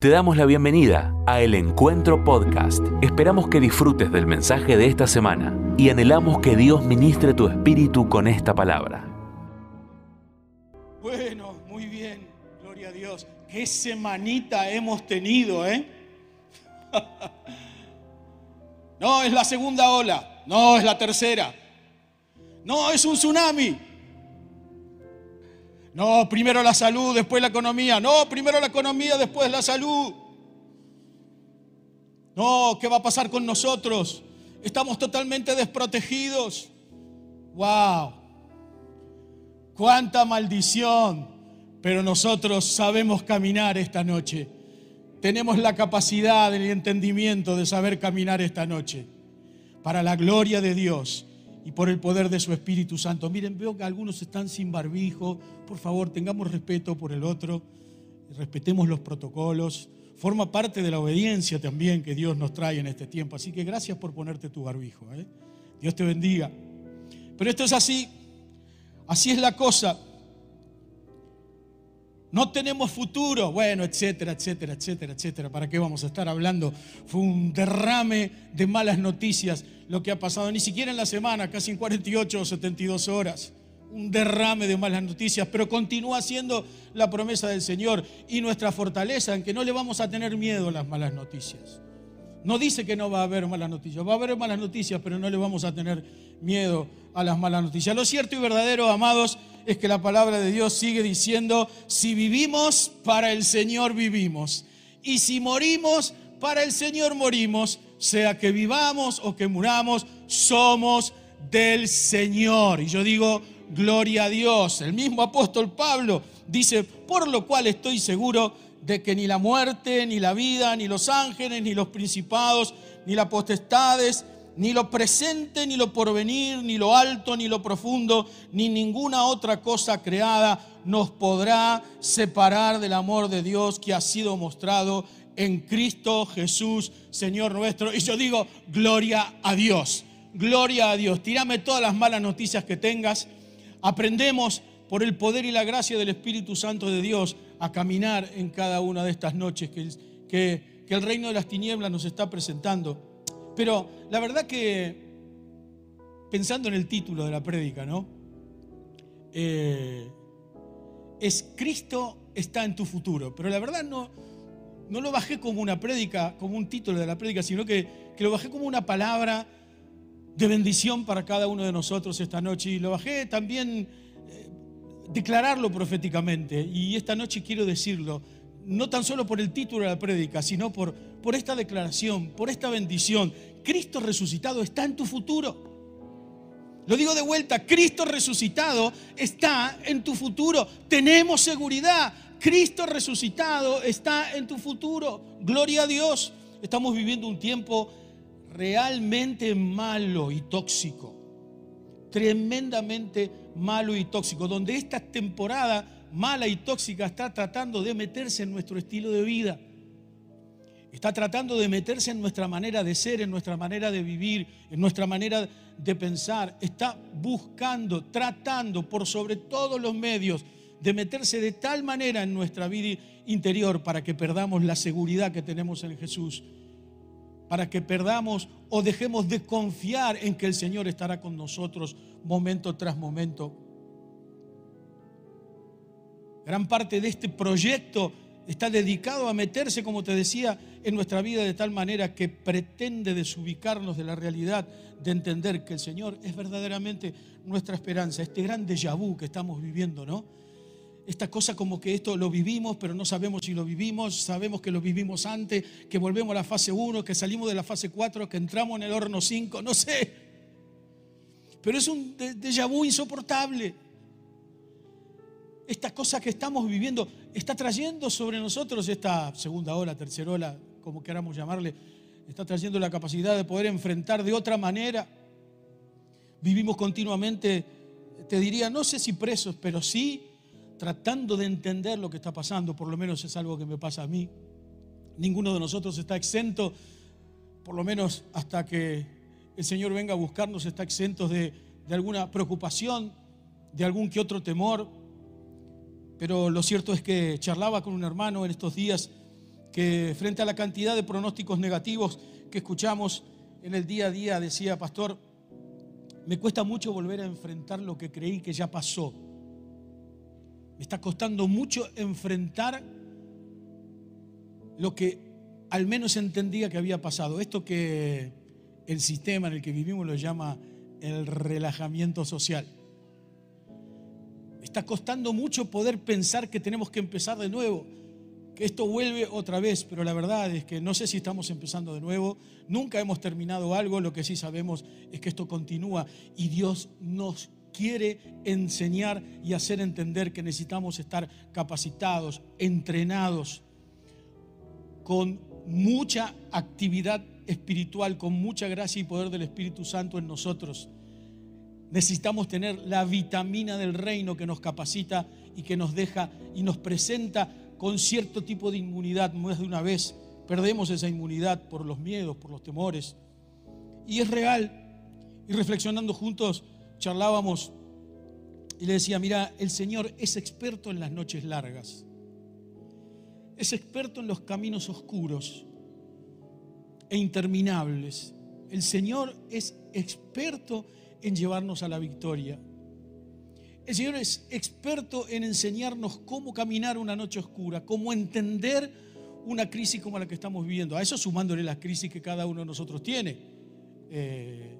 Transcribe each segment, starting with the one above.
Te damos la bienvenida a El Encuentro Podcast. Esperamos que disfrutes del mensaje de esta semana y anhelamos que Dios ministre tu espíritu con esta palabra. Bueno, muy bien, gloria a Dios. Qué semanita hemos tenido, ¿eh? No, es la segunda ola, no, es la tercera. No, es un tsunami. No, primero la salud, después la economía. No, primero la economía, después la salud. No, ¿qué va a pasar con nosotros? Estamos totalmente desprotegidos. ¡Wow! ¡Cuánta maldición! Pero nosotros sabemos caminar esta noche. Tenemos la capacidad el entendimiento de saber caminar esta noche. Para la gloria de Dios y por el poder de su Espíritu Santo. Miren, veo que algunos están sin barbijo. Por favor, tengamos respeto por el otro, respetemos los protocolos. Forma parte de la obediencia también que Dios nos trae en este tiempo. Así que gracias por ponerte tu barbijo. ¿eh? Dios te bendiga. Pero esto es así. Así es la cosa. No tenemos futuro, bueno, etcétera, etcétera, etcétera, etcétera. ¿Para qué vamos a estar hablando? Fue un derrame de malas noticias lo que ha pasado, ni siquiera en la semana, casi en 48 o 72 horas. Un derrame de malas noticias, pero continúa siendo la promesa del Señor y nuestra fortaleza en que no le vamos a tener miedo a las malas noticias. No dice que no va a haber malas noticias, va a haber malas noticias, pero no le vamos a tener miedo a las malas noticias. Lo cierto y verdadero, amados, es que la palabra de Dios sigue diciendo, si vivimos, para el Señor vivimos. Y si morimos, para el Señor morimos. Sea que vivamos o que muramos, somos del Señor. Y yo digo, gloria a Dios. El mismo apóstol Pablo dice, por lo cual estoy seguro de que ni la muerte, ni la vida, ni los ángeles, ni los principados, ni las potestades, ni lo presente, ni lo porvenir, ni lo alto, ni lo profundo, ni ninguna otra cosa creada nos podrá separar del amor de Dios que ha sido mostrado en Cristo Jesús, Señor nuestro. Y yo digo, gloria a Dios, gloria a Dios. Tírame todas las malas noticias que tengas. Aprendemos por el poder y la gracia del Espíritu Santo de Dios a caminar en cada una de estas noches que, el reino de las tinieblas nos está presentando. Pero la verdad que, pensando en el título de la prédica, ¿no? Eh, es Cristo está en tu futuro. Pero la verdad no, no lo bajé como una prédica, como un título de la prédica, sino que, que lo bajé como una palabra de bendición para cada uno de nosotros esta noche. Y lo bajé también eh, declararlo proféticamente. Y esta noche quiero decirlo, no tan solo por el título de la prédica, sino por, por esta declaración, por esta bendición. Cristo resucitado está en tu futuro. Lo digo de vuelta, Cristo resucitado está en tu futuro. Tenemos seguridad. Cristo resucitado está en tu futuro. Gloria a Dios. Estamos viviendo un tiempo realmente malo y tóxico. Tremendamente malo y tóxico. Donde esta temporada mala y tóxica está tratando de meterse en nuestro estilo de vida. Está tratando de meterse en nuestra manera de ser, en nuestra manera de vivir, en nuestra manera de pensar. Está buscando, tratando por sobre todos los medios de meterse de tal manera en nuestra vida interior para que perdamos la seguridad que tenemos en Jesús, para que perdamos o dejemos de confiar en que el Señor estará con nosotros momento tras momento. Gran parte de este proyecto está dedicado a meterse, como te decía, en nuestra vida de tal manera que pretende desubicarnos de la realidad, de entender que el Señor es verdaderamente nuestra esperanza, este gran déjà vu que estamos viviendo, ¿no? Esta cosa como que esto lo vivimos, pero no sabemos si lo vivimos, sabemos que lo vivimos antes, que volvemos a la fase 1, que salimos de la fase 4, que entramos en el horno 5, no sé. Pero es un déjà vu insoportable esta cosa que estamos viviendo está trayendo sobre nosotros esta segunda ola, tercera ola, como queramos llamarle, está trayendo la capacidad de poder enfrentar de otra manera. Vivimos continuamente, te diría, no sé si presos, pero sí tratando de entender lo que está pasando, por lo menos es algo que me pasa a mí. Ninguno de nosotros está exento, por lo menos hasta que el Señor venga a buscarnos, está exento de, de alguna preocupación, de algún que otro temor. Pero lo cierto es que charlaba con un hermano en estos días que frente a la cantidad de pronósticos negativos que escuchamos en el día a día, decía, pastor, me cuesta mucho volver a enfrentar lo que creí que ya pasó. Me está costando mucho enfrentar lo que al menos entendía que había pasado. Esto que el sistema en el que vivimos lo llama el relajamiento social. Me está costando mucho poder pensar que tenemos que empezar de nuevo, que esto vuelve otra vez, pero la verdad es que no sé si estamos empezando de nuevo, nunca hemos terminado algo, lo que sí sabemos es que esto continúa y Dios nos quiere enseñar y hacer entender que necesitamos estar capacitados, entrenados, con mucha actividad espiritual, con mucha gracia y poder del Espíritu Santo en nosotros. Necesitamos tener la vitamina del reino que nos capacita y que nos deja y nos presenta con cierto tipo de inmunidad. Más de una vez perdemos esa inmunidad por los miedos, por los temores. Y es real. Y reflexionando juntos, charlábamos y le decía, mira, el Señor es experto en las noches largas. Es experto en los caminos oscuros e interminables. El Señor es experto en llevarnos a la victoria. El Señor es experto en enseñarnos cómo caminar una noche oscura, cómo entender una crisis como la que estamos viviendo. A eso sumándole las crisis que cada uno de nosotros tiene. Eh,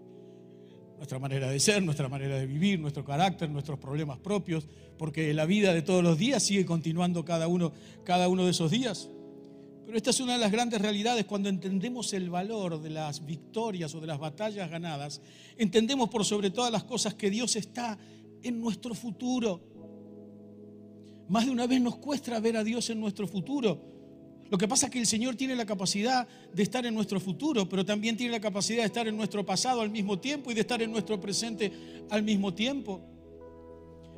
nuestra manera de ser, nuestra manera de vivir, nuestro carácter, nuestros problemas propios, porque la vida de todos los días sigue continuando cada uno, cada uno de esos días. Pero esta es una de las grandes realidades cuando entendemos el valor de las victorias o de las batallas ganadas. Entendemos por sobre todas las cosas que Dios está en nuestro futuro. Más de una vez nos cuesta ver a Dios en nuestro futuro. Lo que pasa es que el Señor tiene la capacidad de estar en nuestro futuro, pero también tiene la capacidad de estar en nuestro pasado al mismo tiempo y de estar en nuestro presente al mismo tiempo.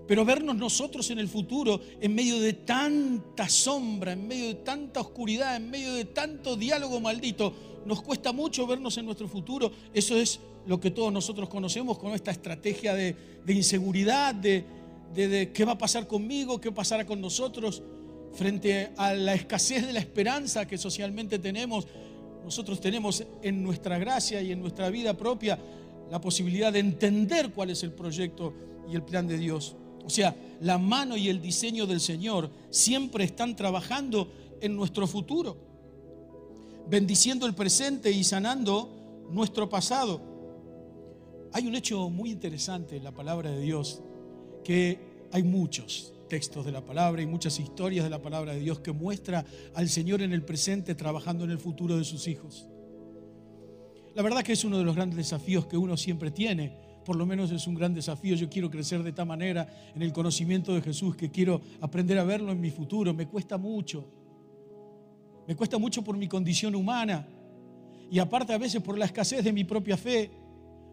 Pero vernos nosotros en el futuro, en medio de tanta sombra, en medio de tanta oscuridad, en medio de tanto diálogo maldito, nos cuesta mucho vernos en nuestro futuro. Eso es lo que todos nosotros conocemos con esta estrategia de, inseguridad, de, de qué va a pasar conmigo, qué pasará con nosotros frente a la escasez de la esperanza que socialmente tenemos, nosotros tenemos en nuestra gracia y en nuestra vida propia la posibilidad de entender cuál es el proyecto y el plan de Dios. O sea, la mano y el diseño del Señor siempre están trabajando en nuestro futuro, bendiciendo el presente y sanando nuestro pasado. Hay un hecho muy interesante en la palabra de Dios, que hay muchos, textos de la palabra y muchas historias de la palabra de Dios que muestra al Señor en el presente trabajando en el futuro de sus hijos. La verdad que es uno de los grandes desafíos que uno siempre tiene, por lo menos es un gran desafío. Yo quiero crecer de tal manera en el conocimiento de Jesús que quiero aprender a verlo en mi futuro. Me cuesta mucho. Me cuesta mucho por mi condición humana y aparte a veces por la escasez de mi propia fe.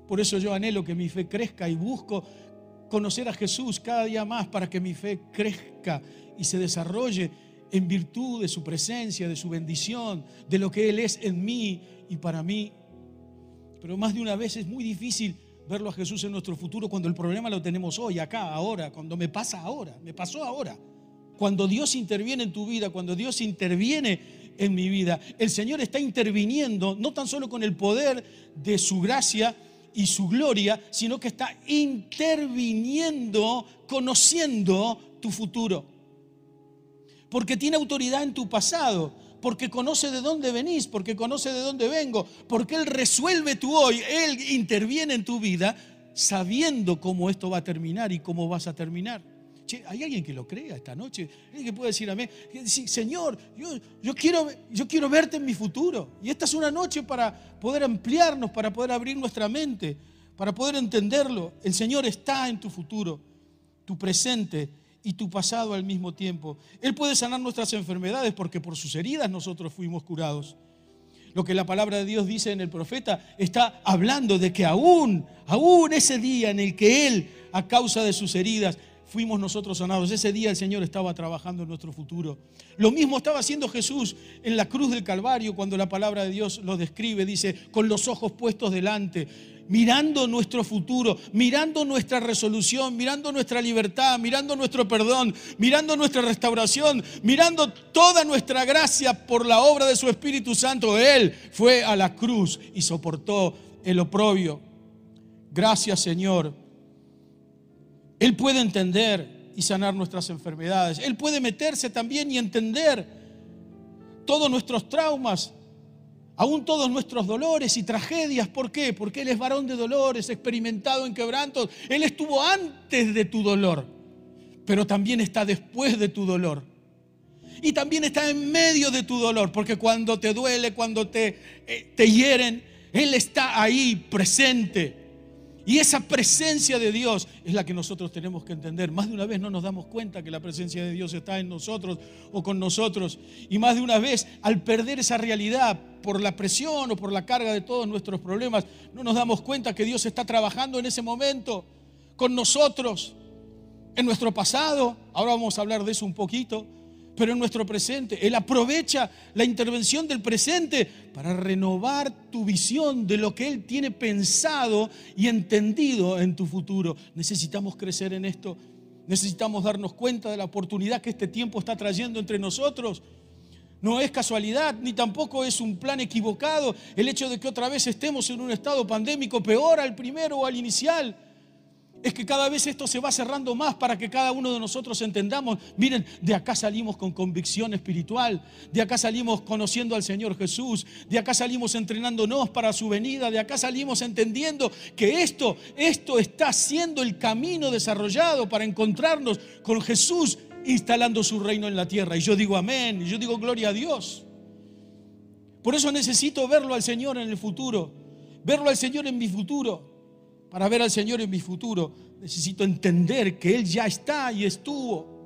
Por eso yo anhelo que mi fe crezca y busco conocer a Jesús cada día más para que mi fe crezca y se desarrolle en virtud de su presencia, de su bendición, de lo que Él es en mí y para mí. Pero más de una vez es muy difícil verlo a Jesús en nuestro futuro cuando el problema lo tenemos hoy, acá, ahora, cuando me pasa ahora, me pasó ahora. Cuando Dios interviene en tu vida, cuando Dios interviene en mi vida, el Señor está interviniendo no tan solo con el poder de su gracia, y su gloria, sino que está interviniendo, conociendo tu futuro. Porque tiene autoridad en tu pasado, porque conoce de dónde venís, porque conoce de dónde vengo, porque Él resuelve tu hoy, Él interviene en tu vida sabiendo cómo esto va a terminar y cómo vas a terminar. ¿Hay alguien que lo crea esta noche? ¿Alguien que puede decir a mí, Señor, yo, quiero, yo quiero verte en mi futuro? Y esta es una noche para poder ampliarnos, para poder abrir nuestra mente, para poder entenderlo. El Señor está en tu futuro, tu presente y tu pasado al mismo tiempo. Él puede sanar nuestras enfermedades porque por sus heridas nosotros fuimos curados. Lo que la palabra de Dios dice en el profeta está hablando de que aún, aún ese día en el que Él, a causa de sus heridas, fuimos nosotros sanados. Ese día el Señor estaba trabajando en nuestro futuro. Lo mismo estaba haciendo Jesús en la cruz del Calvario cuando la palabra de Dios lo describe. Dice, con los ojos puestos delante. mirando nuestro futuro, mirando nuestra resolución, mirando nuestra libertad, mirando nuestro perdón, mirando nuestra restauración, mirando toda nuestra gracia por la obra de su Espíritu Santo. Él fue a la cruz y soportó el oprobio. Gracias Señor. Él puede entender y sanar nuestras enfermedades. Él puede meterse también y entender todos nuestros traumas, aún todos nuestros dolores y tragedias. ¿Por qué? Porque Él es varón de dolores, experimentado en quebrantos. Él estuvo antes de tu dolor, pero también está después de tu dolor. Y también está en medio de tu dolor, porque cuando te duele, cuando te, eh, te hieren, Él está ahí presente. Y esa presencia de Dios es la que nosotros tenemos que entender. Más de una vez no nos damos cuenta que la presencia de Dios está en nosotros o con nosotros. Y más de una vez, al perder esa realidad por la presión o por la carga de todos nuestros problemas, no nos damos cuenta que Dios está trabajando en ese momento con nosotros, en nuestro pasado. Ahora vamos a hablar de eso un poquito pero en nuestro presente. Él aprovecha la intervención del presente para renovar tu visión de lo que Él tiene pensado y entendido en tu futuro. Necesitamos crecer en esto. Necesitamos darnos cuenta de la oportunidad que este tiempo está trayendo entre nosotros. No es casualidad, ni tampoco es un plan equivocado el hecho de que otra vez estemos en un estado pandémico peor al primero o al inicial es que cada vez esto se va cerrando más para que cada uno de nosotros entendamos, miren, de acá salimos con convicción espiritual, de acá salimos conociendo al Señor Jesús, de acá salimos entrenándonos para su venida, de acá salimos entendiendo que esto, esto está siendo el camino desarrollado para encontrarnos con Jesús instalando su reino en la tierra. Y yo digo amén, y yo digo gloria a Dios. Por eso necesito verlo al Señor en el futuro, verlo al Señor en mi futuro. Para ver al Señor en mi futuro, necesito entender que Él ya está y estuvo.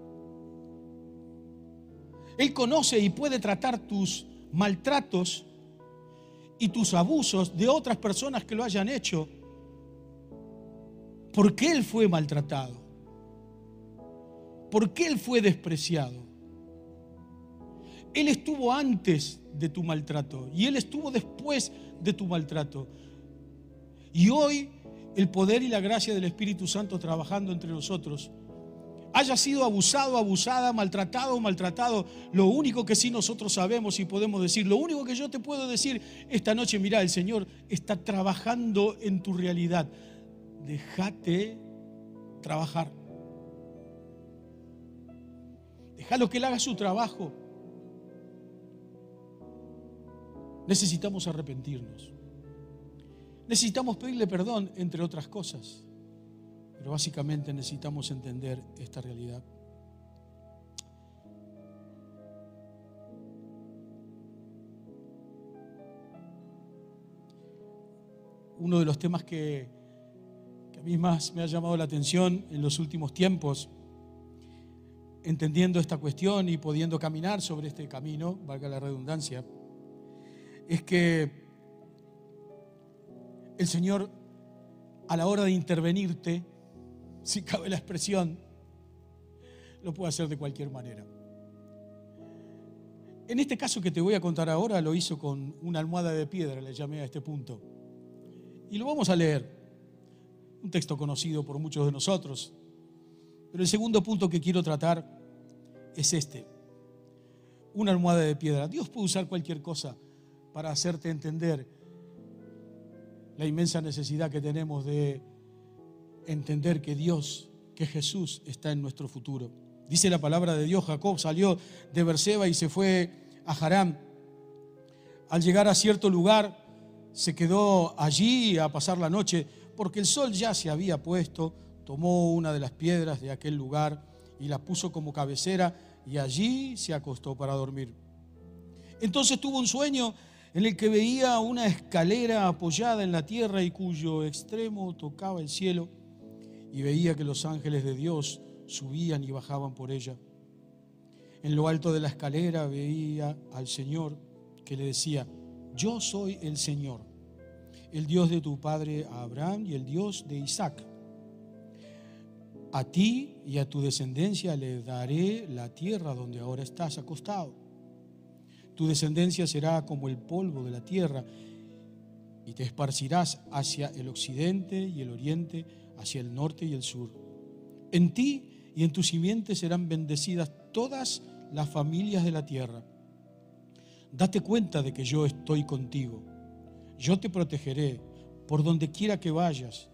Él conoce y puede tratar tus maltratos y tus abusos de otras personas que lo hayan hecho. Porque Él fue maltratado. Porque Él fue despreciado. Él estuvo antes de tu maltrato y Él estuvo después de tu maltrato. Y hoy el poder y la gracia del Espíritu Santo trabajando entre nosotros, haya sido abusado, abusada, maltratado, maltratado, lo único que sí nosotros sabemos y podemos decir, lo único que yo te puedo decir esta noche, mira, el Señor está trabajando en tu realidad. Déjate trabajar. Déjalo que Él haga su trabajo. Necesitamos arrepentirnos. Necesitamos pedirle perdón, entre otras cosas. Pero básicamente necesitamos entender esta realidad. Uno de los temas que, a mí más me ha llamado la atención en los últimos tiempos, entendiendo esta cuestión y pudiendo caminar sobre este camino, valga la redundancia, es que el Señor a la hora de intervenirte, si cabe la expresión, lo puede hacer de cualquier manera. En este caso que te voy a contar ahora lo hizo con una almohada de piedra, le llamé a este punto. Y lo vamos a leer. Un texto conocido por muchos de nosotros. Pero el segundo punto que quiero tratar es este. Una almohada de piedra. Dios puede usar cualquier cosa para hacerte entender la inmensa necesidad que tenemos de entender que Dios, que Jesús está en nuestro futuro. Dice la palabra de Dios, Jacob salió de Berseba y se fue a Harán. Al llegar a cierto lugar, se quedó allí a pasar la noche, porque el sol ya se había puesto, tomó una de las piedras de aquel lugar y la puso como cabecera y allí se acostó para dormir. Entonces tuvo un sueño en el que veía una escalera apoyada en la tierra y cuyo extremo tocaba el cielo, y veía que los ángeles de Dios subían y bajaban por ella. En lo alto de la escalera veía al Señor que le decía, yo soy el Señor, el Dios de tu padre Abraham y el Dios de Isaac. A ti y a tu descendencia le daré la tierra donde ahora estás acostado tu descendencia será como el polvo de la tierra y te esparcirás hacia el occidente y el oriente, hacia el norte y el sur. En ti y en tu simiente serán bendecidas todas las familias de la tierra. Date cuenta de que yo estoy contigo. Yo te protegeré por donde quiera que vayas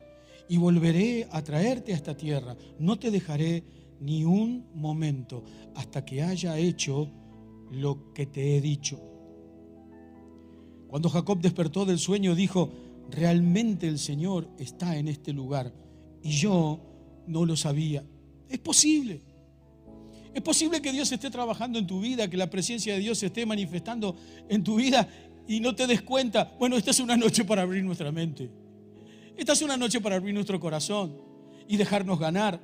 y volveré a traerte a esta tierra. No te dejaré ni un momento hasta que haya hecho lo que te he dicho. Cuando Jacob despertó del sueño, dijo, realmente el Señor está en este lugar y yo no lo sabía. Es posible. Es posible que Dios esté trabajando en tu vida, que la presencia de Dios se esté manifestando en tu vida y no te des cuenta. Bueno, esta es una noche para abrir nuestra mente. Esta es una noche para abrir nuestro corazón y dejarnos ganar.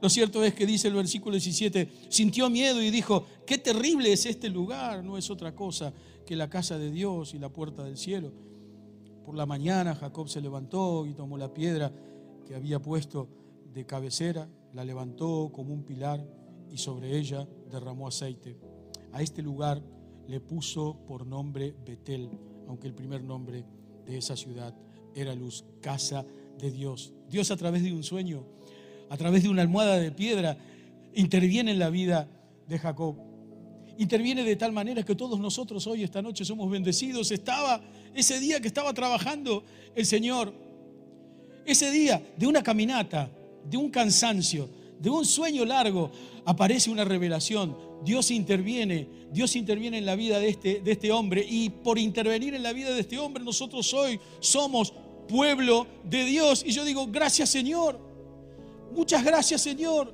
Lo cierto es que dice el versículo 17, sintió miedo y dijo, qué terrible es este lugar, no es otra cosa que la casa de Dios y la puerta del cielo. Por la mañana Jacob se levantó y tomó la piedra que había puesto de cabecera, la levantó como un pilar y sobre ella derramó aceite. A este lugar le puso por nombre Betel, aunque el primer nombre de esa ciudad era Luz, casa de Dios. Dios a través de un sueño a través de una almohada de piedra, interviene en la vida de Jacob. Interviene de tal manera que todos nosotros hoy, esta noche, somos bendecidos. Estaba ese día que estaba trabajando el Señor, ese día de una caminata, de un cansancio, de un sueño largo, aparece una revelación. Dios interviene, Dios interviene en la vida de este, de este hombre y por intervenir en la vida de este hombre nosotros hoy somos pueblo de Dios. Y yo digo, gracias Señor. Muchas gracias Señor,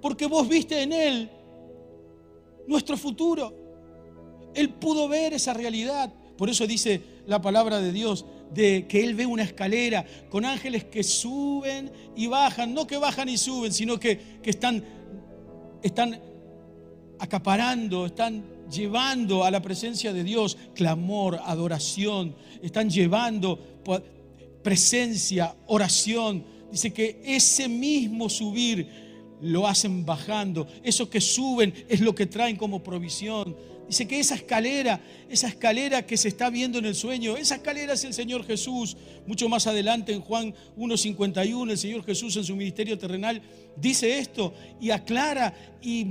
porque vos viste en Él nuestro futuro. Él pudo ver esa realidad. Por eso dice la palabra de Dios, de que Él ve una escalera con ángeles que suben y bajan, no que bajan y suben, sino que, que están, están acaparando, están llevando a la presencia de Dios clamor, adoración, están llevando presencia, oración Dice que ese mismo subir lo hacen bajando. Eso que suben es lo que traen como provisión. Dice que esa escalera, esa escalera que se está viendo en el sueño, esa escalera es el Señor Jesús. Mucho más adelante en Juan 1.51, el Señor Jesús en su ministerio terrenal dice esto y aclara y,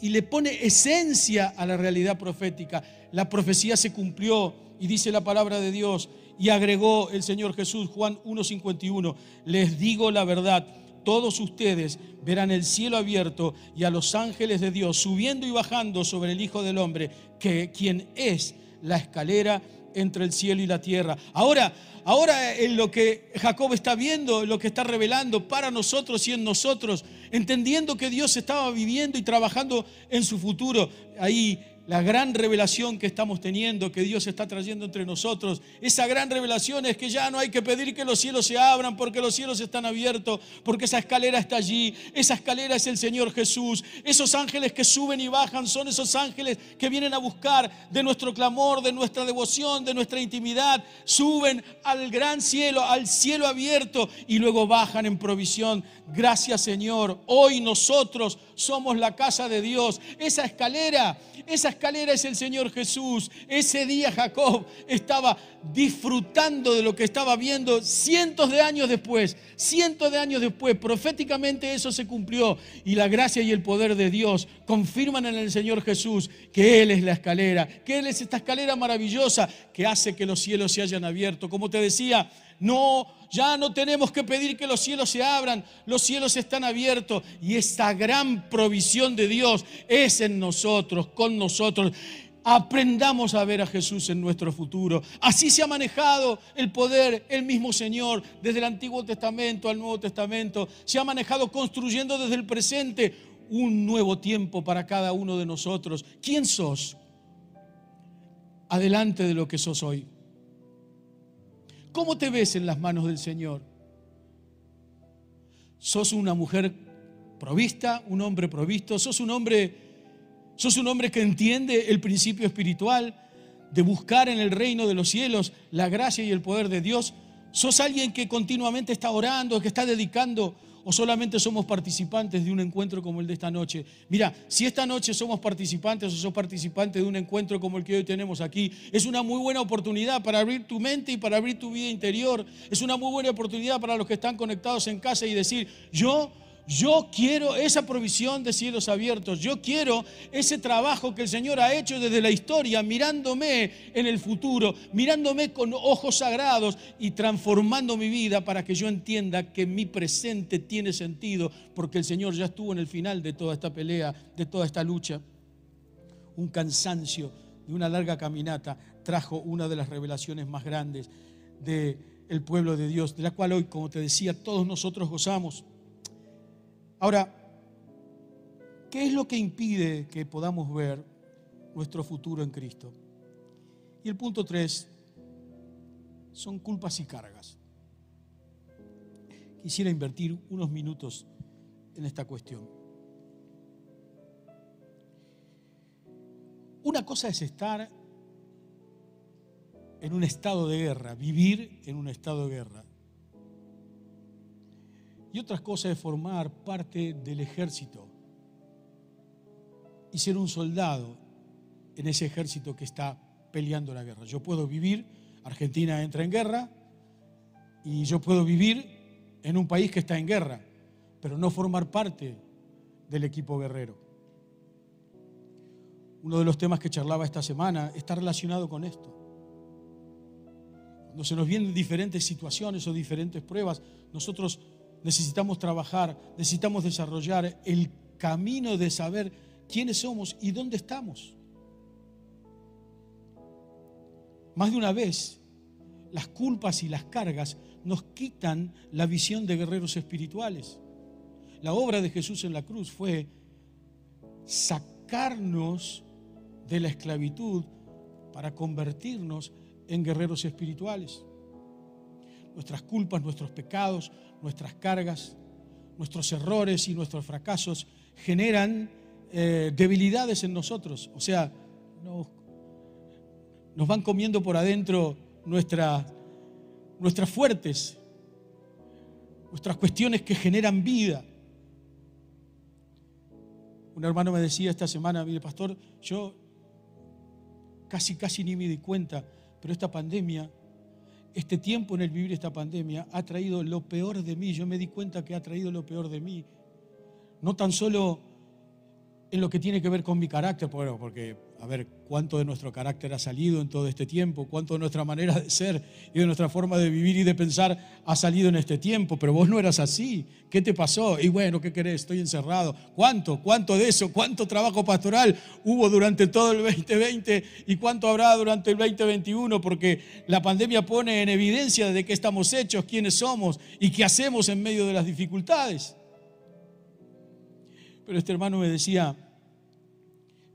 y le pone esencia a la realidad profética. La profecía se cumplió y dice la palabra de Dios y agregó el Señor Jesús, Juan 1.51, les digo la verdad, todos ustedes verán el cielo abierto y a los ángeles de Dios subiendo y bajando sobre el Hijo del Hombre, que quien es la escalera entre el cielo y la tierra. Ahora, ahora en lo que Jacob está viendo, lo que está revelando para nosotros y en nosotros, entendiendo que Dios estaba viviendo y trabajando en su futuro, ahí la gran revelación que estamos teniendo, que Dios está trayendo entre nosotros. Esa gran revelación es que ya no hay que pedir que los cielos se abran porque los cielos están abiertos, porque esa escalera está allí. Esa escalera es el Señor Jesús. Esos ángeles que suben y bajan son esos ángeles que vienen a buscar de nuestro clamor, de nuestra devoción, de nuestra intimidad. Suben al gran cielo, al cielo abierto y luego bajan en provisión. Gracias Señor. Hoy nosotros somos la casa de Dios. Esa escalera, esa escalera es el Señor Jesús. Ese día Jacob estaba disfrutando de lo que estaba viendo cientos de años después. Cientos de años después, proféticamente eso se cumplió. Y la gracia y el poder de Dios confirman en el Señor Jesús que Él es la escalera, que Él es esta escalera maravillosa que hace que los cielos se hayan abierto. Como te decía, no, ya no tenemos que pedir que los cielos se abran, los cielos están abiertos y esta gran provisión de Dios es en nosotros, con nosotros. Aprendamos a ver a Jesús en nuestro futuro. Así se ha manejado el poder, el mismo Señor, desde el Antiguo Testamento al Nuevo Testamento. Se ha manejado construyendo desde el presente un nuevo tiempo para cada uno de nosotros. ¿Quién sos? Adelante de lo que sos hoy. ¿Cómo te ves en las manos del Señor? ¿Sos una mujer provista, un hombre provisto? ¿Sos un hombre, sos un hombre que entiende el principio espiritual de buscar en el reino de los cielos la gracia y el poder de Dios? ¿Sos alguien que continuamente está orando, que está dedicando ¿O solamente somos participantes de un encuentro como el de esta noche? Mira, si esta noche somos participantes o sos participantes de un encuentro como el que hoy tenemos aquí, es una muy buena oportunidad para abrir tu mente y para abrir tu vida interior. Es una muy buena oportunidad para los que están conectados en casa y decir, yo yo quiero esa provisión de cielos abiertos. Yo quiero ese trabajo que el Señor ha hecho desde la historia, mirándome en el futuro, mirándome con ojos sagrados y transformando mi vida para que yo entienda que mi presente tiene sentido, porque el Señor ya estuvo en el final de toda esta pelea, de toda esta lucha. Un cansancio de una larga caminata trajo una de las revelaciones más grandes del pueblo de Dios, de la cual hoy, como te decía, todos nosotros gozamos. Ahora, ¿qué es lo que impide que podamos ver nuestro futuro en Cristo? Y el punto tres son culpas y cargas. Quisiera invertir unos minutos en esta cuestión. Una cosa es estar en un estado de guerra, vivir en un estado de guerra. Y otra cosa es formar parte del ejército y ser un soldado en ese ejército que está peleando la guerra. Yo puedo vivir, Argentina entra en guerra, y yo puedo vivir en un país que está en guerra, pero no formar parte del equipo guerrero. Uno de los temas que charlaba esta semana está relacionado con esto. Cuando se nos vienen diferentes situaciones o diferentes pruebas, nosotros necesitamos trabajar, necesitamos desarrollar el camino de saber quiénes somos y dónde estamos. Más de una vez, las culpas y las cargas nos quitan la visión de guerreros espirituales. La obra de Jesús en la cruz fue sacarnos de la esclavitud para convertirnos en guerreros espirituales. Nuestras culpas, nuestros pecados, nuestras cargas, nuestros errores y nuestros fracasos generan eh, debilidades en nosotros. O sea, nos, van comiendo por adentro nuestras fuertes, nuestras cuestiones que generan vida. Un hermano me decía esta semana, mire pastor, yo casi, casi ni me di cuenta, pero esta pandemia este tiempo en el vivir esta pandemia ha traído lo peor de mí. Yo me di cuenta que ha traído lo peor de mí. No tan solo en lo que tiene que ver con mi carácter, porque a ver cuánto de nuestro carácter ha salido en todo este tiempo, cuánto de nuestra manera de ser y de nuestra forma de vivir y de pensar ha salido en este tiempo, pero vos no eras así. ¿Qué te pasó? Y bueno, ¿qué querés? Estoy encerrado. ¿Cuánto? ¿Cuánto de eso? ¿Cuánto trabajo pastoral hubo durante todo el 2020 y cuánto habrá durante el 2021? Porque la pandemia pone en evidencia de qué estamos hechos, quiénes somos y qué hacemos en medio de las dificultades. Pero este hermano me decía,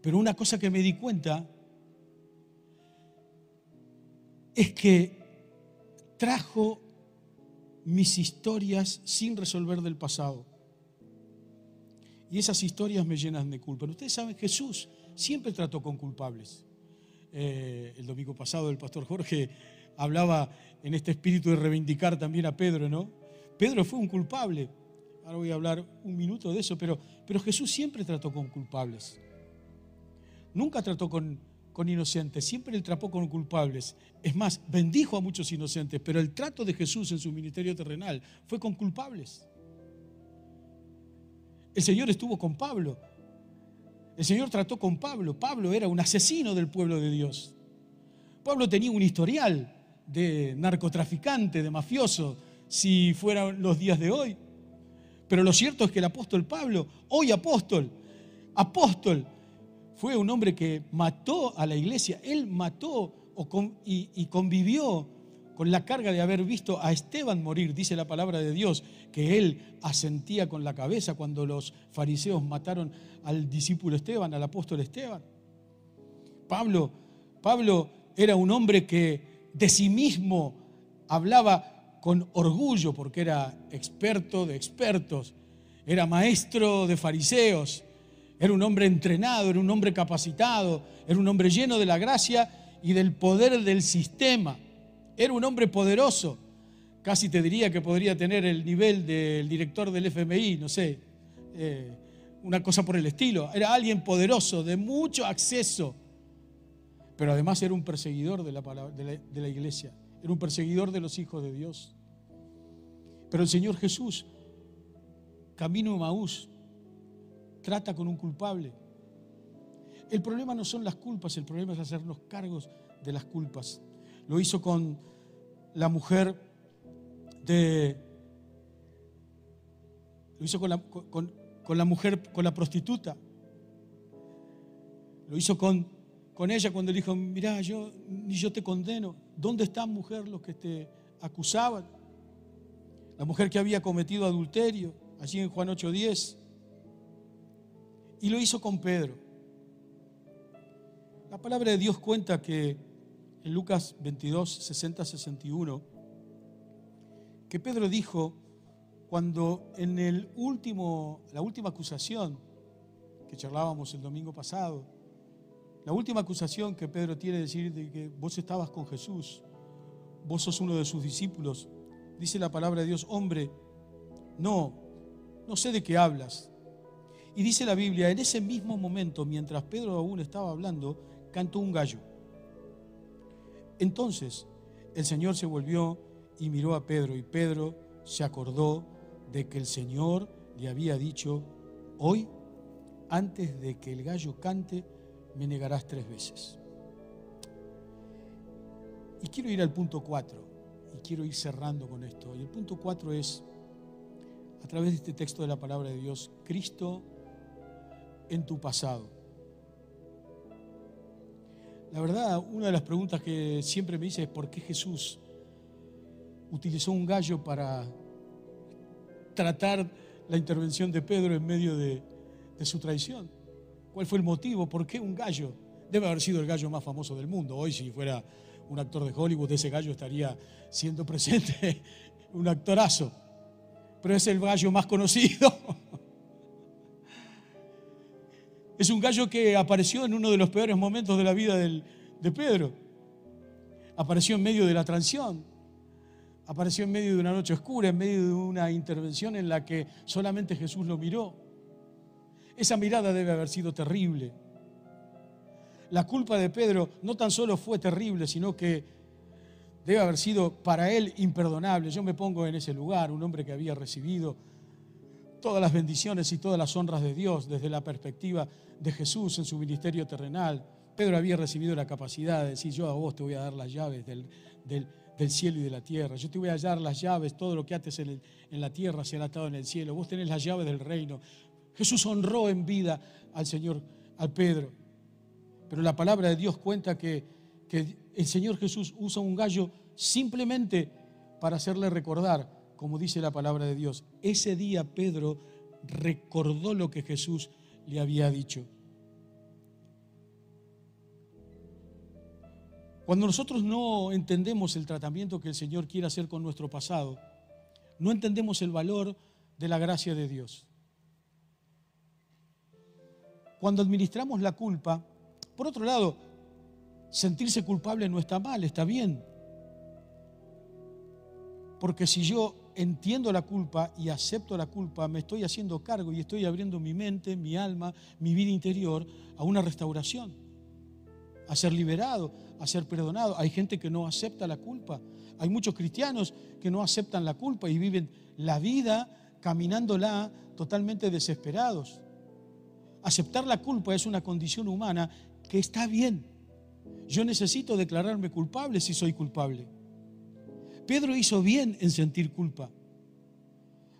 pero una cosa que me di cuenta es que trajo mis historias sin resolver del pasado. Y esas historias me llenan de culpa. Ustedes saben, Jesús siempre trató con culpables. Eh, el domingo pasado el pastor Jorge hablaba en este espíritu de reivindicar también a Pedro, ¿no? Pedro fue un culpable. Ahora voy a hablar un minuto de eso, pero, pero Jesús siempre trató con culpables. Nunca trató con, con inocentes, siempre él trató con culpables. Es más, bendijo a muchos inocentes, pero el trato de Jesús en su ministerio terrenal fue con culpables. El Señor estuvo con Pablo. El Señor trató con Pablo. Pablo era un asesino del pueblo de Dios. Pablo tenía un historial de narcotraficante, de mafioso, si fueran los días de hoy. Pero lo cierto es que el apóstol Pablo, hoy apóstol, apóstol, fue un hombre que mató a la iglesia. Él mató y, convivió con la carga de haber visto a Esteban morir, dice la palabra de Dios, que él asentía con la cabeza cuando los fariseos mataron al discípulo Esteban, al apóstol Esteban. Pablo, Pablo era un hombre que de sí mismo hablaba con orgullo porque era experto de expertos, era maestro de fariseos, era un hombre entrenado, era un hombre capacitado, era un hombre lleno de la gracia y del poder del sistema. Era un hombre poderoso. Casi te diría que podría tener el nivel del director del FMI, no sé, eh, una cosa por el estilo. Era alguien poderoso, de mucho acceso, pero además era un perseguidor de la, iglesia, era un perseguidor de los hijos de Dios. Pero el Señor Jesús, camino a Maús, trata con un culpable. El problema no son las culpas, el problema es hacernos cargos de las culpas. Lo hizo con la mujer de... Lo hizo con la, mujer, con la prostituta. Lo hizo con, ella cuando dijo, mirá, yo, ni yo te condeno. ¿Dónde están, mujer, los que te acusaban? La mujer que había cometido adulterio, allí en Juan 8:10. Y lo hizo con Pedro. La palabra de Dios cuenta que en Lucas 22, 60, 61, que Pedro dijo cuando en la última acusación que charlábamos el domingo pasado, la última acusación que Pedro tiene de decir de que vos estabas con Jesús, vos sos uno de sus discípulos, dice la palabra de Dios, hombre, no, no sé de qué hablas. Y dice la Biblia, en ese mismo momento, mientras Pedro aún estaba hablando, cantó un gallo. Entonces el Señor se volvió y miró a Pedro y Pedro se acordó de que el Señor le había dicho, hoy, antes de que el gallo cante, me negarás tres veces. Y quiero ir al punto cuatro, y quiero ir cerrando con esto. Y el punto cuatro es, a través de este texto de la palabra de Dios, Cristo en tu pasado. La verdad, una de las preguntas que siempre me dice es por qué Jesús utilizó un gallo para tratar la intervención de Pedro en medio de, su traición. ¿Cuál fue el motivo? ¿Por qué un gallo? Debe haber sido el gallo más famoso del mundo. Hoy si fuera un actor de Hollywood, ese gallo estaría siendo presente un actorazo. Pero es el gallo más conocido. Es un gallo que apareció en uno de los peores momentos de la vida de Pedro. Apareció en medio de la transición. Apareció en medio de una noche oscura, en medio de una intervención en la que solamente Jesús lo miró. Esa mirada debe haber sido terrible. La culpa de Pedro no tan solo fue terrible, sino que debe haber sido para él imperdonable. Yo me pongo en ese lugar, un hombre que había recibido todas las bendiciones y todas las honras de Dios desde la perspectiva de Jesús en su ministerio terrenal. Pedro había recibido la capacidad de decir, yo a vos te voy a dar las llaves del, cielo y de la tierra. Yo te voy a dar las llaves, todo lo que ates en, en la tierra será atado en el cielo. Vos tenés las llaves del reino. Jesús honró en vida al Señor, al Pedro. Pero la palabra de Dios cuenta que, que el Señor Jesús usa un gallo simplemente para hacerle recordar como dice la palabra de Dios. Ese día Pedro recordó lo que Jesús le había dicho. Cuando nosotros no entendemos el tratamiento que el Señor quiere hacer con nuestro pasado, no entendemos el valor de la gracia de Dios. Cuando administramos la culpa, por otro lado, sentirse culpable no está mal, está bien. Porque si yo entiendo la culpa y acepto la culpa, me estoy haciendo cargo y estoy abriendo mi mente, mi alma, mi vida interior a una restauración, a ser liberado, a ser perdonado. Hay gente que no acepta la culpa. Hay muchos cristianos que no aceptan la culpa y viven la vida caminándola totalmente desesperados. Aceptar la culpa es una condición humana que está bien. Yo necesito declararme culpable si soy culpable. Pedro hizo bien en sentir culpa.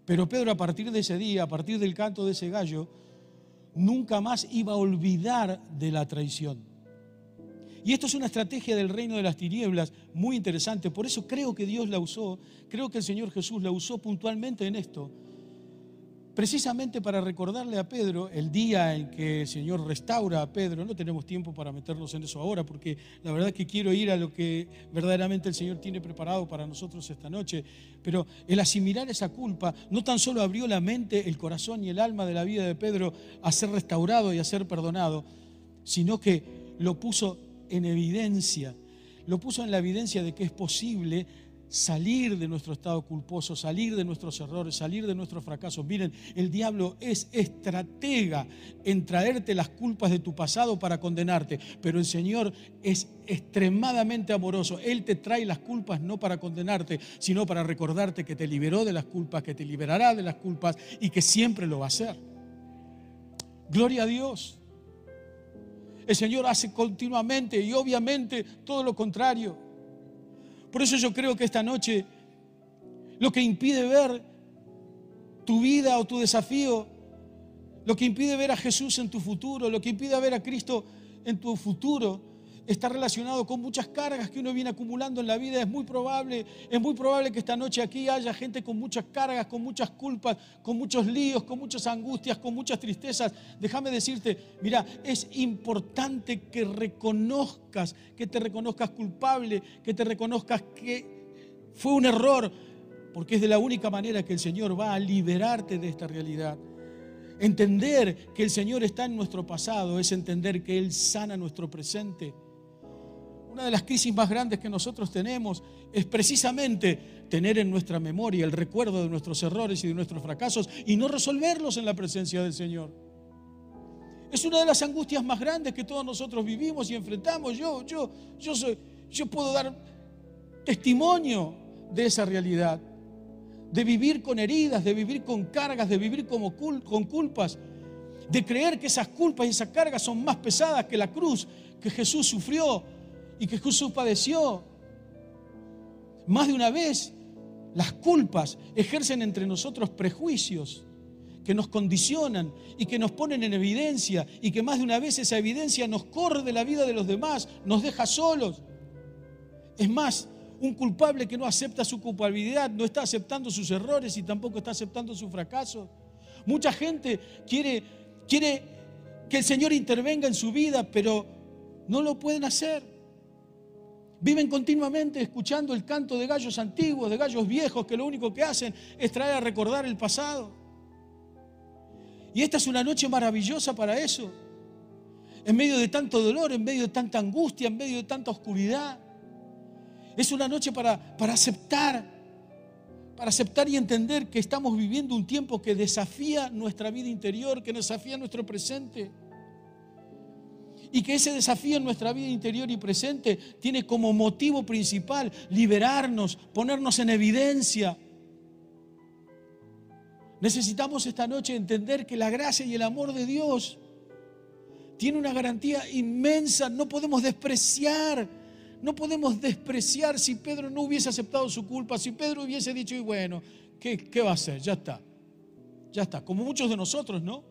Pero Pedro a partir de ese día, a partir del canto de ese gallo, nunca más iba a olvidar de la traición. Y esto es una estrategia del reino de las tinieblas muy interesante. Por eso creo que Dios la usó, creo que el Señor Jesús la usó puntualmente en esto, precisamente para recordarle a Pedro el día en que el Señor restaura a Pedro. No tenemos tiempo para meternos en eso ahora, porque la verdad es que quiero ir a lo que verdaderamente el Señor tiene preparado para nosotros esta noche. Pero el asimilar esa culpa no tan solo abrió la mente, el corazón y el alma de la vida de Pedro a ser restaurado y a ser perdonado, sino que lo puso en evidencia, lo puso en la evidencia de que es posible salir de nuestro estado culposo, salir de nuestros errores, salir de nuestros fracasos. Miren, el diablo es estratega en traerte las culpas de tu pasado para condenarte, pero el Señor es extremadamente amoroso. Él te trae las culpas no para condenarte, sino para recordarte que te liberó de las culpas, que te liberará de las culpas y que siempre lo va a hacer. Gloria a Dios. El Señor hace continuamente y obviamente todo lo contrario. Por eso yo creo que esta noche lo que impide ver tu vida o tu desafío, lo que impide ver a Jesús en tu futuro, lo que impide ver a Cristo en tu futuro, está relacionado con muchas cargas que uno viene acumulando en la vida. Es muy probable, es muy probable que esta noche aquí haya gente con muchas cargas, con muchas culpas, con muchos líos, con muchas angustias, con muchas tristezas. Déjame decirte, mira, es importante que reconozcas, que te reconozcas culpable, que te reconozcas que fue un error, porque es de la única manera que el Señor va a liberarte de esta realidad. Entender que el Señor está en nuestro pasado es entender que Él sana nuestro presente una de las crisis más grandes que nosotros tenemos es precisamente tener en nuestra memoria el recuerdo de nuestros errores y de nuestros fracasos y no resolverlos en la presencia del Señor. Es una de las angustias más grandes que todos nosotros vivimos y enfrentamos. Yo, yo, yo, soy, yo puedo dar testimonio de esa realidad, de vivir con heridas, de vivir con cargas, de vivir como con culpas, de creer que esas culpas y esas cargas son más pesadas que la cruz que Jesús sufrió y que Jesús padeció. Más de una vez, las culpas ejercen entre nosotros prejuicios que nos condicionan y que nos ponen en evidencia y que más de una vez esa evidencia nos corre de la vida de los demás, nos deja solos. Es más, un culpable que no acepta su culpabilidad no está aceptando sus errores y tampoco está aceptando su fracaso. Mucha gente quiere, quiere que el Señor intervenga en su vida, pero no lo pueden hacer. Viven continuamente escuchando el canto de gallos antiguos, de gallos viejos, que lo único que hacen es traer a recordar el pasado. Y esta es una noche maravillosa para eso. En medio de tanto dolor, en medio de tanta angustia, en medio de tanta oscuridad. Es una noche para, para aceptar, para aceptar y entender que estamos viviendo un tiempo que desafía nuestra vida interior, que desafía nuestro presente y que ese desafío en nuestra vida interior y presente tiene como motivo principal liberarnos, ponernos en evidencia. Necesitamos esta noche entender que la gracia y el amor de Dios tiene una garantía inmensa, no podemos despreciar. No podemos despreciar si Pedro no hubiese aceptado su culpa, si Pedro hubiese dicho, y bueno, ¿qué, ¿qué, va a hacer? Ya está, ya está. Como muchos de nosotros, ¿no?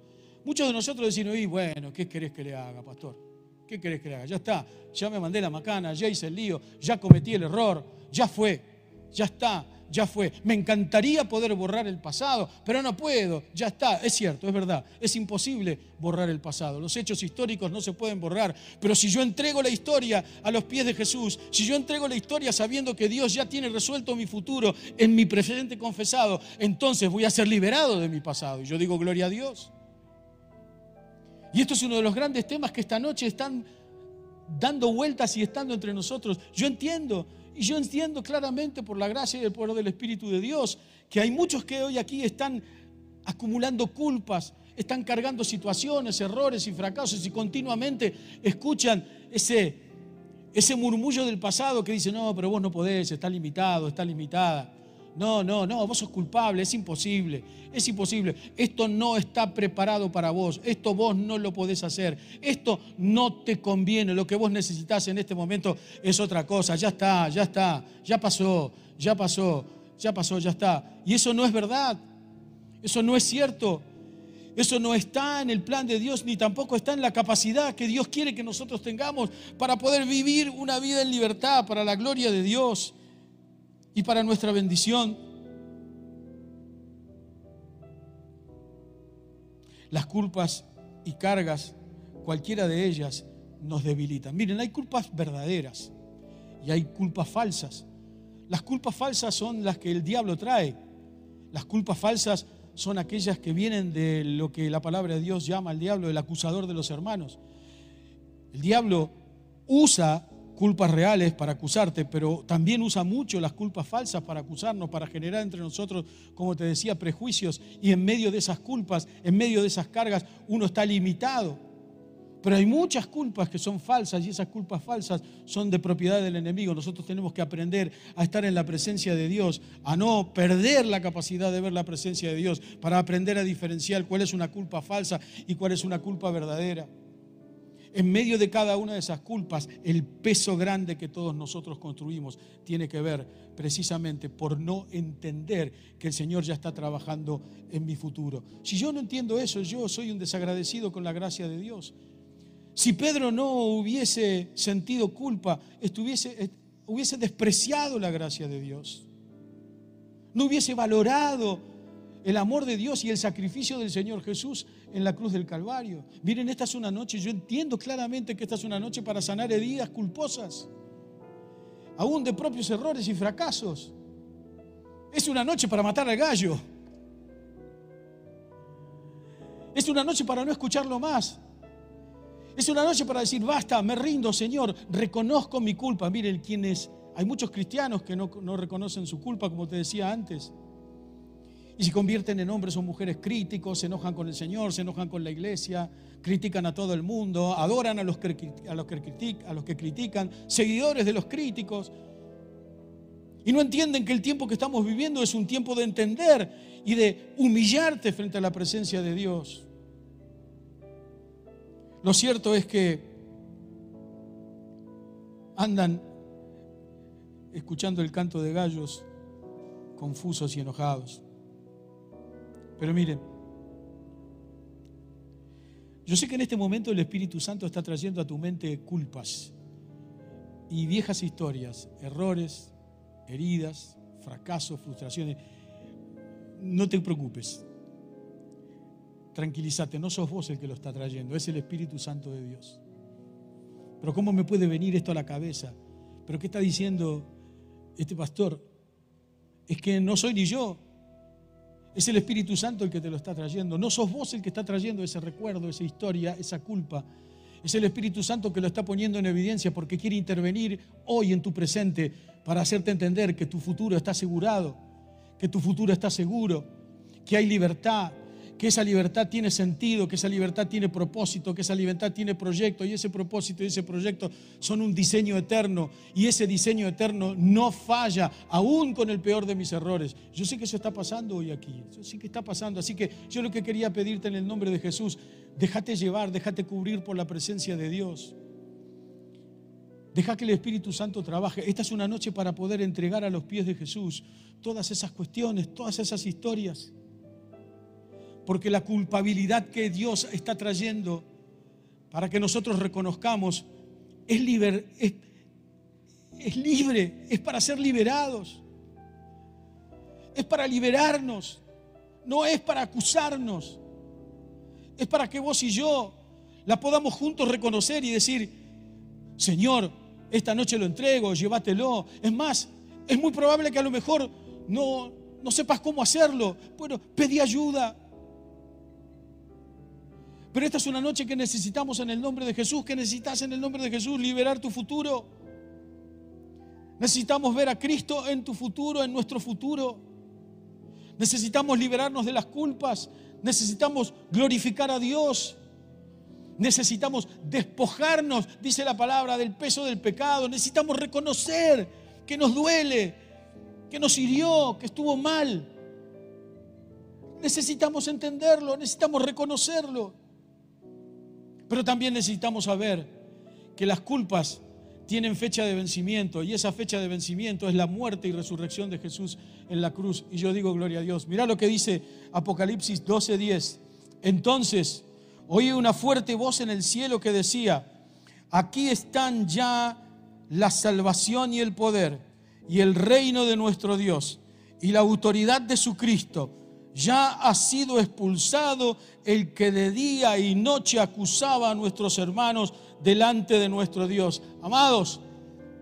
Muchos de nosotros decimos, y bueno, ¿qué querés que le haga, pastor? ¿Qué querés que le haga? Ya está, ya me mandé la macana, ya hice el lío, ya cometí el error, ya fue, ya está, ya fue. Me encantaría poder borrar el pasado, pero no puedo, ya está. Es cierto, es verdad, es imposible borrar el pasado. Los hechos históricos no se pueden borrar, pero si yo entrego la historia a los pies de Jesús, si yo entrego la historia sabiendo que Dios ya tiene resuelto mi futuro en mi presente confesado, entonces voy a ser liberado de mi pasado. Y yo digo, gloria a Dios. Y esto es uno de los grandes temas que esta noche están dando vueltas y estando entre nosotros. Yo entiendo, y yo entiendo claramente por la gracia y el poder del Espíritu de Dios, que hay muchos que hoy aquí están acumulando culpas, están cargando situaciones, errores y fracasos y continuamente escuchan ese, ese murmullo del pasado que dice, no, pero vos no podés, está limitado, está limitada. No, no, no, vos sos culpable, es imposible, es imposible. Esto no está preparado para vos, esto vos no lo podés hacer, esto no te conviene, lo que vos necesitas en este momento es otra cosa, ya está, ya está, ya pasó, ya pasó, ya pasó, ya está. Y eso no es verdad, eso no es cierto, eso no está en el plan de Dios, ni tampoco está en la capacidad que Dios quiere que nosotros tengamos para poder vivir una vida en libertad, para la gloria de Dios y para nuestra bendición. Las culpas y cargas, cualquiera de ellas, nos debilitan. Miren, hay culpas verdaderas y hay culpas falsas. Las culpas falsas son las que el diablo trae. Las culpas falsas son aquellas que vienen de lo que la palabra de Dios llama el diablo el acusador de los hermanos. El diablo usa culpas reales para acusarte, pero también usa mucho las culpas falsas para acusarnos, para generar entre nosotros, como te decía, prejuicios. Y en medio de esas culpas, en medio de esas cargas, uno está limitado. Pero hay muchas culpas que son falsas y esas culpas falsas son de propiedad del enemigo. Nosotros tenemos que aprender a estar en la presencia de Dios, a no perder la capacidad de ver la presencia de Dios, para aprender a diferenciar cuál es una culpa falsa y cuál es una culpa verdadera en medio de cada una de esas culpas, el peso grande que todos nosotros construimos tiene que ver precisamente por no entender que el Señor ya está trabajando en mi futuro. Si yo no entiendo eso, yo soy un desagradecido con la gracia de Dios. Si Pedro no hubiese sentido culpa, estuviese, hubiese despreciado la gracia de Dios. No hubiese valorado el amor de Dios y el sacrificio del Señor Jesús en la cruz del Calvario. Miren, esta es una noche, yo entiendo claramente que esta es una noche para sanar heridas culposas, aún de propios errores y fracasos. Es una noche para matar al gallo. Es una noche para no escucharlo más. Es una noche para decir, basta, me rindo, Señor, reconozco mi culpa. Miren, quienes, hay muchos cristianos que no, no reconocen su culpa, como te decía antes. Y se convierten en hombres o mujeres críticos, se enojan con el Señor, se enojan con la iglesia, critican a todo el mundo, adoran a los que, a los que, critican, a los que critican, seguidores de los críticos. Y no entienden que el tiempo que estamos viviendo es un tiempo de entender y de humillarte frente a la presencia de Dios. Lo cierto es que andan escuchando el canto de gallos confusos y enojados. Pero miren, yo sé que en este momento el Espíritu Santo está trayendo a tu mente culpas y viejas historias, errores, heridas, fracasos, frustraciones. No te preocupes. Tranquilízate, no sos vos el que lo está trayendo, es el Espíritu Santo de Dios. Pero ¿cómo me puede venir esto a la cabeza? ¿Pero qué está diciendo este pastor? Es que no soy ni yo, es el Espíritu Santo el que te lo está trayendo. No sos vos el que está trayendo ese recuerdo, esa historia, esa culpa. Es el Espíritu Santo que lo está poniendo en evidencia porque quiere intervenir hoy en tu presente para hacerte entender que tu futuro está asegurado, que tu futuro está seguro, que hay libertad, que esa libertad tiene sentido, que esa libertad tiene propósito, que esa libertad tiene proyecto y ese propósito y ese proyecto son un diseño eterno y ese diseño eterno no falla, aún con el peor de mis errores. Yo sé que eso está pasando hoy aquí, yo sé que está pasando, así que yo lo que quería pedirte en el nombre de Jesús, déjate llevar, déjate cubrir por la presencia de Dios. Deja que el Espíritu Santo trabaje. Esta es una noche para poder entregar a los pies de Jesús todas esas cuestiones, todas esas historias. Porque la culpabilidad que Dios está trayendo para que nosotros reconozcamos es, libre, es, para ser liberados. Es para liberarnos, no es para acusarnos. Es para que vos y yo la podamos juntos reconocer y decir, Señor, esta noche lo entrego, llévatelo. Es más, es muy probable que a lo mejor no, no sepas cómo hacerlo. Bueno, pedí ayuda, pero esta es una noche que necesitamos en el nombre de Jesús, que necesitas en el nombre de Jesús liberar tu futuro. Necesitamos ver a Cristo en tu futuro, en nuestro futuro. Necesitamos liberarnos de las culpas. Necesitamos glorificar a Dios. Necesitamos despojarnos, dice la palabra, del peso del pecado. Necesitamos reconocer que nos duele, que nos hirió, que estuvo mal. Necesitamos entenderlo, necesitamos reconocerlo. Pero también necesitamos saber que las culpas tienen fecha de vencimiento y esa fecha de vencimiento es la muerte y resurrección de Jesús en la cruz. Y yo digo gloria a Dios. Mira lo que dice Apocalipsis 12:10. Entonces oí una fuerte voz en el cielo que decía, aquí están ya la salvación y el poder y el reino de nuestro Dios y la autoridad de su Cristo ya ha sido expulsado el que de día y noche acusaba a nuestros hermanos delante de nuestro Dios. Amados,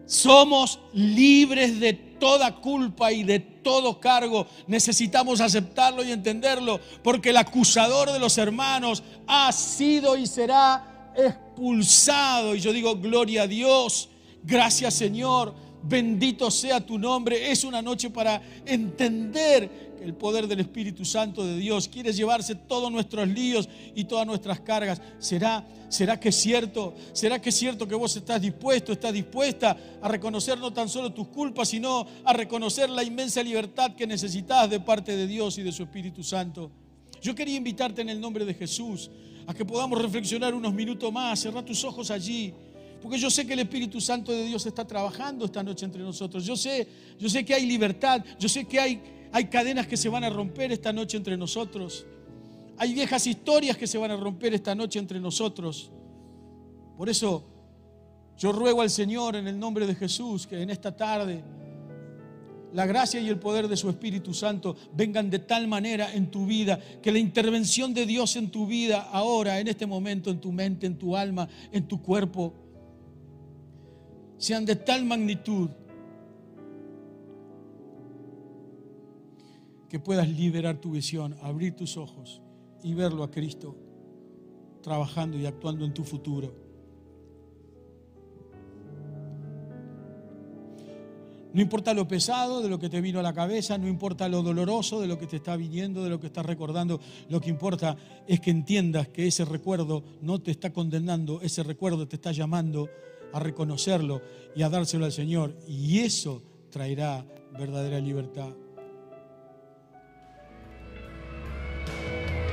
somos libres de toda culpa y de todo cargo. Necesitamos aceptarlo y entenderlo, porque el acusador de los hermanos ha sido y será expulsado. Y yo digo, gloria a Dios Gracias Señor, bendito sea tu nombre. Es una noche para entender el poder del Espíritu Santo de Dios quiere llevarse todos nuestros líos y todas nuestras cargas. ¿Será, será que es cierto? ¿Será que es cierto que vos estás dispuesto, estás dispuesta a reconocer no tan solo tus culpas, sino a reconocer la inmensa libertad que necesitas de parte de Dios y de su Espíritu Santo? Yo quería invitarte en el nombre de Jesús a que podamos reflexionar unos minutos más, cerrar tus ojos allí. Porque yo sé que el Espíritu Santo de Dios está trabajando esta noche entre nosotros. Yo sé, yo sé que hay libertad, yo sé que hay, hay cadenas que se van a romper esta noche entre nosotros. Hay viejas historias que se van a romper esta noche entre nosotros. Por eso yo ruego al Señor en el nombre de Jesús que en esta tarde la gracia y el poder de su Espíritu Santo vengan de tal manera en tu vida, que la intervención de Dios en tu vida, ahora, en este momento, en tu mente, en tu alma, en tu cuerpo, sean de tal magnitud que puedas liberar tu visión, abrir tus ojos y verlo a Cristo trabajando y actuando en tu futuro. No importa lo pesado de lo que te vino a la cabeza, no importa lo doloroso de lo que te está viniendo, de lo que estás recordando, lo que importa es que entiendas que ese recuerdo no te está condenando, ese recuerdo te está llamando a reconocerlo y a dárselo al Señor. Y eso traerá verdadera libertad.